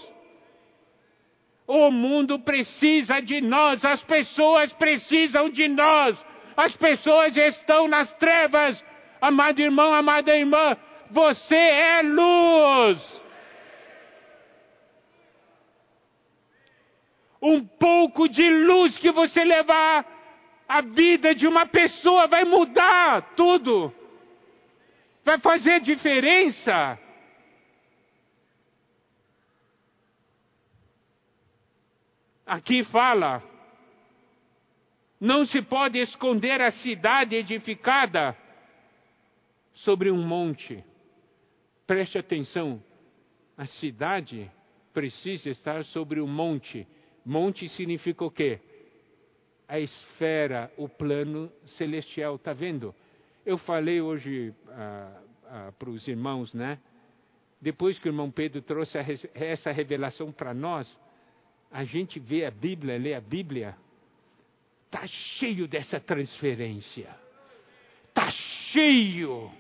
O mundo precisa de nós, as pessoas precisam de nós. As pessoas estão nas trevas. Amado irmão, amada irmã, você é luz. Um pouco de luz que você levar, a vida de uma pessoa vai mudar tudo. Vai fazer diferença. Aqui fala não se pode esconder a cidade edificada sobre um monte. Preste atenção, a cidade precisa estar sobre um monte. Monte significa o quê? A esfera, o plano celestial, está vendo? Eu falei hoje ah, ah, para os irmãos, né? Depois que o irmão Pedro trouxe essa revelação para nós, a gente vê a Bíblia, lê a Bíblia, Está cheio dessa transferência. Está cheio.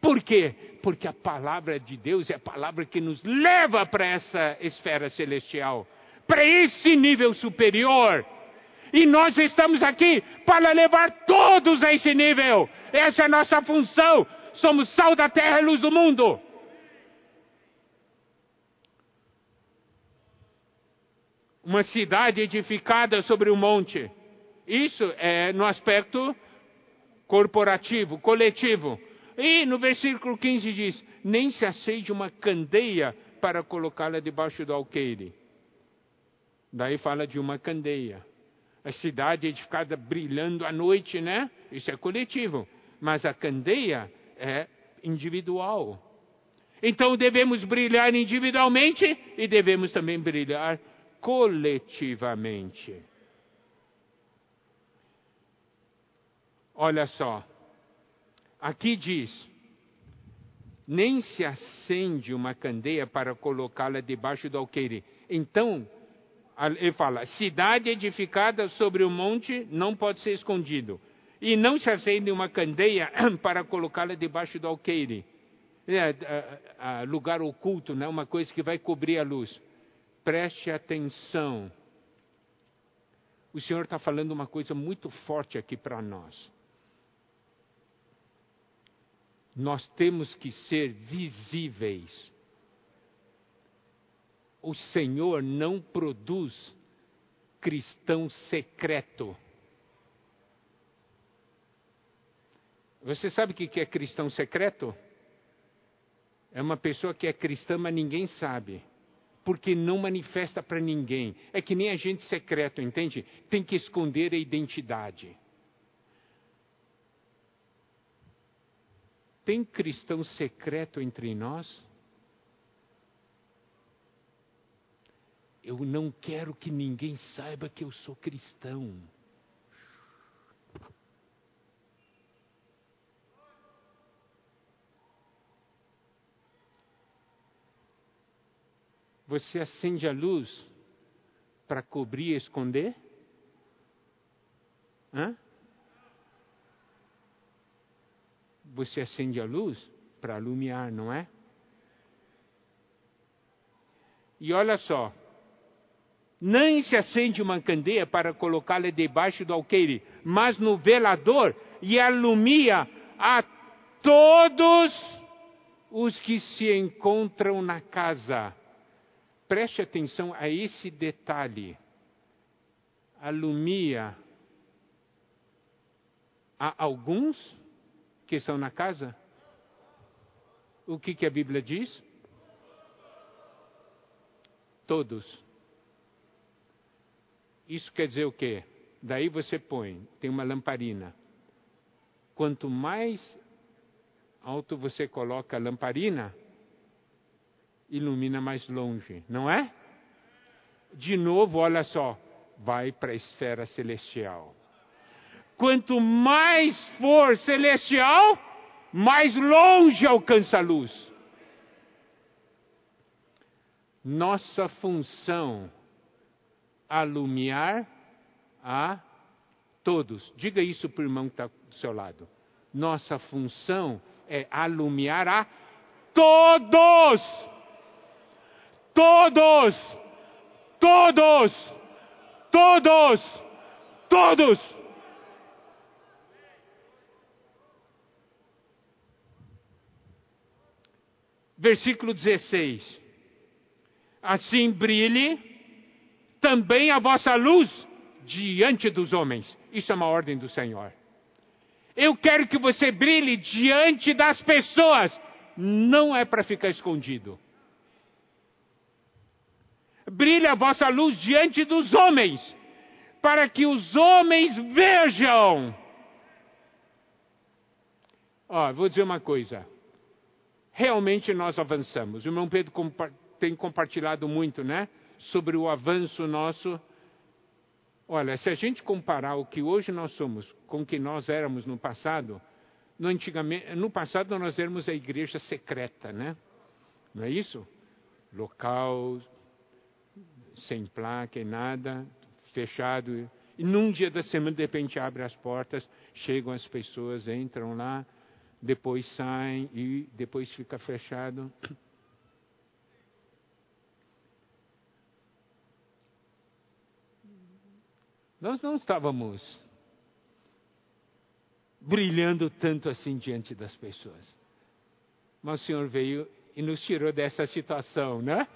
Por quê? Porque a palavra de Deus é a palavra que nos leva para essa esfera celestial, para esse nível superior. E nós estamos aqui para levar todos a esse nível. Essa é a nossa função. Somos sal da terra e luz do mundo. Uma cidade edificada sobre um monte. Isso é no aspecto corporativo, coletivo. E no versículo 15 diz: Nem se acende uma candeia para colocá-la debaixo do alqueire. Daí fala de uma candeia. A cidade edificada brilhando à noite, né? Isso é coletivo. Mas a candeia é individual. Então devemos brilhar individualmente e devemos também brilhar coletivamente. Olha só, aqui diz: nem se acende uma candeia para colocá-la debaixo do alqueire. Então, ele fala: cidade edificada sobre o monte não pode ser escondido. E não se acende uma candeia para colocá-la debaixo do alqueire. É, é, é, lugar oculto, né? uma coisa que vai cobrir a luz. Preste atenção. O Senhor está falando uma coisa muito forte aqui para nós. Nós temos que ser visíveis. O Senhor não produz cristão secreto. Você sabe o que é cristão secreto? É uma pessoa que é cristã, mas ninguém sabe. Porque não manifesta para ninguém. É que nem agente secreto, entende? Tem que esconder a identidade. Tem cristão secreto entre nós? Eu não quero que ninguém saiba que eu sou cristão. Você acende a luz para cobrir e esconder? Hã? você acende a luz para iluminar, não é? E olha só, nem se acende uma candeia para colocá-la debaixo do alqueire, mas no velador e alumia a todos os que se encontram na casa. Preste atenção a esse detalhe. Alumia a alguns que estão na casa? O que, que a Bíblia diz? Todos. Isso quer dizer o quê? Daí você põe, tem uma lamparina. Quanto mais alto você coloca a lamparina, ilumina mais longe, não é? De novo, olha só, vai para a esfera celestial. Quanto mais for celestial, mais longe alcança a luz. Nossa função alumiar a todos. Diga isso para o irmão que está do seu lado. Nossa função é alumiar a todos. Todos. Todos. Todos. Todos. Versículo 16. Assim brilhe também a vossa luz diante dos homens. Isso é uma ordem do Senhor. Eu quero que você brilhe diante das pessoas. Não é para ficar escondido. Brilhe a vossa luz diante dos homens, para que os homens vejam. Ó, vou dizer uma coisa. Realmente nós avançamos. O irmão Pedro tem compartilhado muito, né? Sobre o avanço nosso Olha, se a gente comparar o que hoje nós somos com o que nós éramos no passado, no, no passado nós éramos a igreja secreta, né? Não é isso? Local, sem placa e nada, fechado. E num dia da semana, de repente, abre as portas, chegam as pessoas, entram lá, depois saem e depois fica fechado. Nós não estávamos brilhando tanto assim diante das pessoas. Mas o Senhor veio e nos tirou dessa situação, né?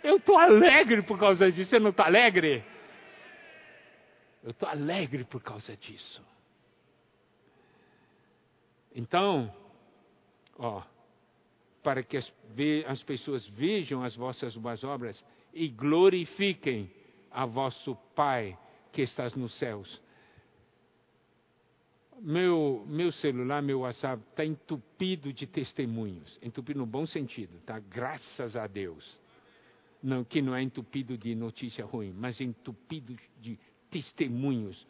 Eu estou alegre por causa disso. Você não está alegre? Eu estou alegre por causa disso. Então, ó, para que as, as pessoas vejam as vossas boas obras e glorifiquem a vosso Pai que estás nos céus. Meu, meu celular, meu WhatsApp está entupido de testemunhos. Entupido no bom sentido, tá? Graças a Deus. Não, que não é entupido de notícia ruim, mas entupido de testemunhos.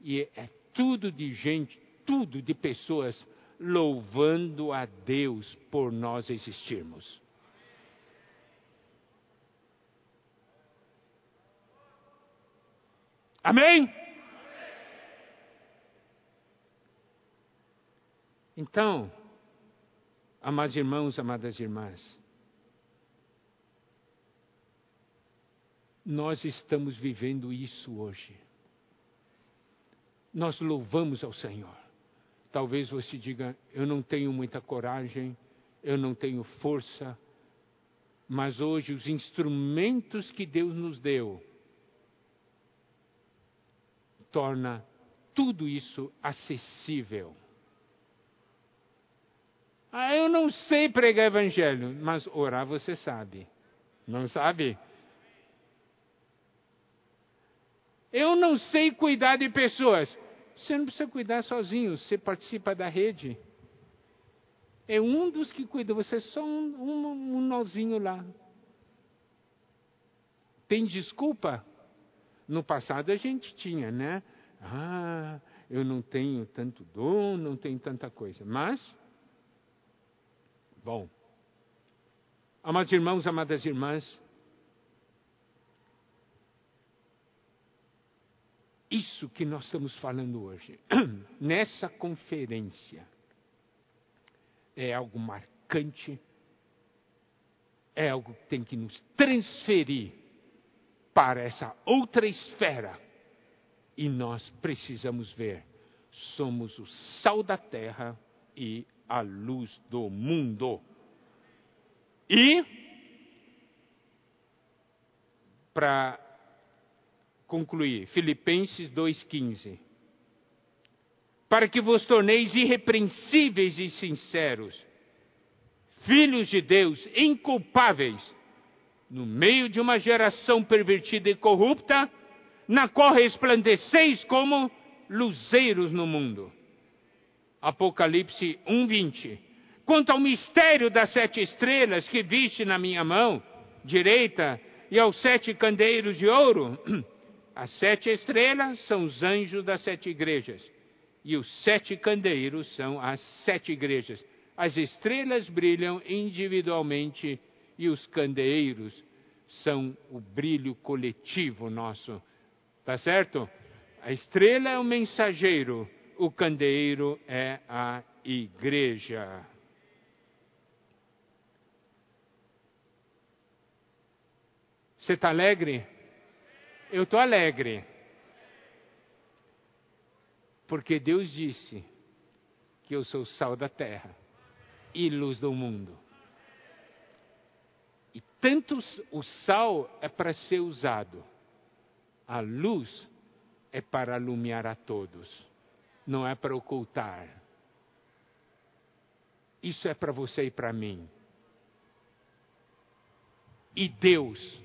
E é, é tudo de gente, tudo de pessoas louvando a Deus por nós existirmos. Amém? Então, amados irmãos, amadas irmãs, nós estamos vivendo isso hoje. Nós louvamos ao Senhor. Talvez você diga: eu não tenho muita coragem, eu não tenho força, mas hoje os instrumentos que Deus nos deu torna tudo isso acessível. Ah, eu não sei pregar evangelho, mas orar você sabe. Não sabe? Eu não sei cuidar de pessoas. Você não precisa cuidar sozinho, você participa da rede. É um dos que cuida, você é só um, um, um nozinho lá. Tem desculpa? No passado a gente tinha, né? Ah, eu não tenho tanto dom, não tenho tanta coisa. Mas, bom, amados irmãos, amadas irmãs, isso que nós estamos falando hoje, nessa conferência, é algo marcante, é algo que tem que nos transferir para essa outra esfera. E nós precisamos ver: somos o sal da terra e a luz do mundo. E, para concluir, Filipenses 2,15. para que vos torneis irrepreensíveis e sinceros, filhos de Deus, inculpáveis, no meio de uma geração pervertida e corrupta, na qual resplandeceis como luzeiros no mundo. Apocalipse 1:20. Quanto ao mistério das sete estrelas que viste na minha mão direita e aos sete candeeiros de ouro, as sete estrelas são os anjos das sete igrejas e os sete candeeiros são as sete igrejas. As estrelas brilham individualmente e os candeeiros são o brilho coletivo nosso. Tá certo? A estrela é o mensageiro, o candeeiro é a igreja. Você está alegre? Eu estou alegre. Porque Deus disse que eu sou sal da terra e luz do mundo. E tanto o sal é para ser usado, a luz é para alumiar a todos, não é para ocultar. Isso é para você e para mim. E Deus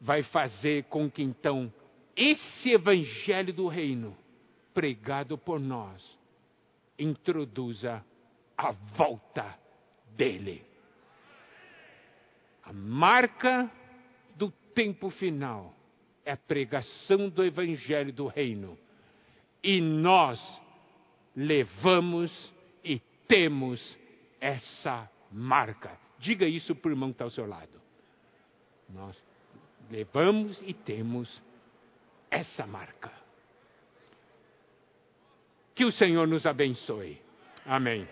vai fazer com que então esse evangelho do reino, pregado por nós, introduza a volta dele. A marca do tempo final é a pregação do evangelho do reino. E nós levamos e temos essa marca. Diga isso para o irmão que está ao seu lado. Nós levamos e temos essa marca. Que o Senhor nos abençoe. Amém.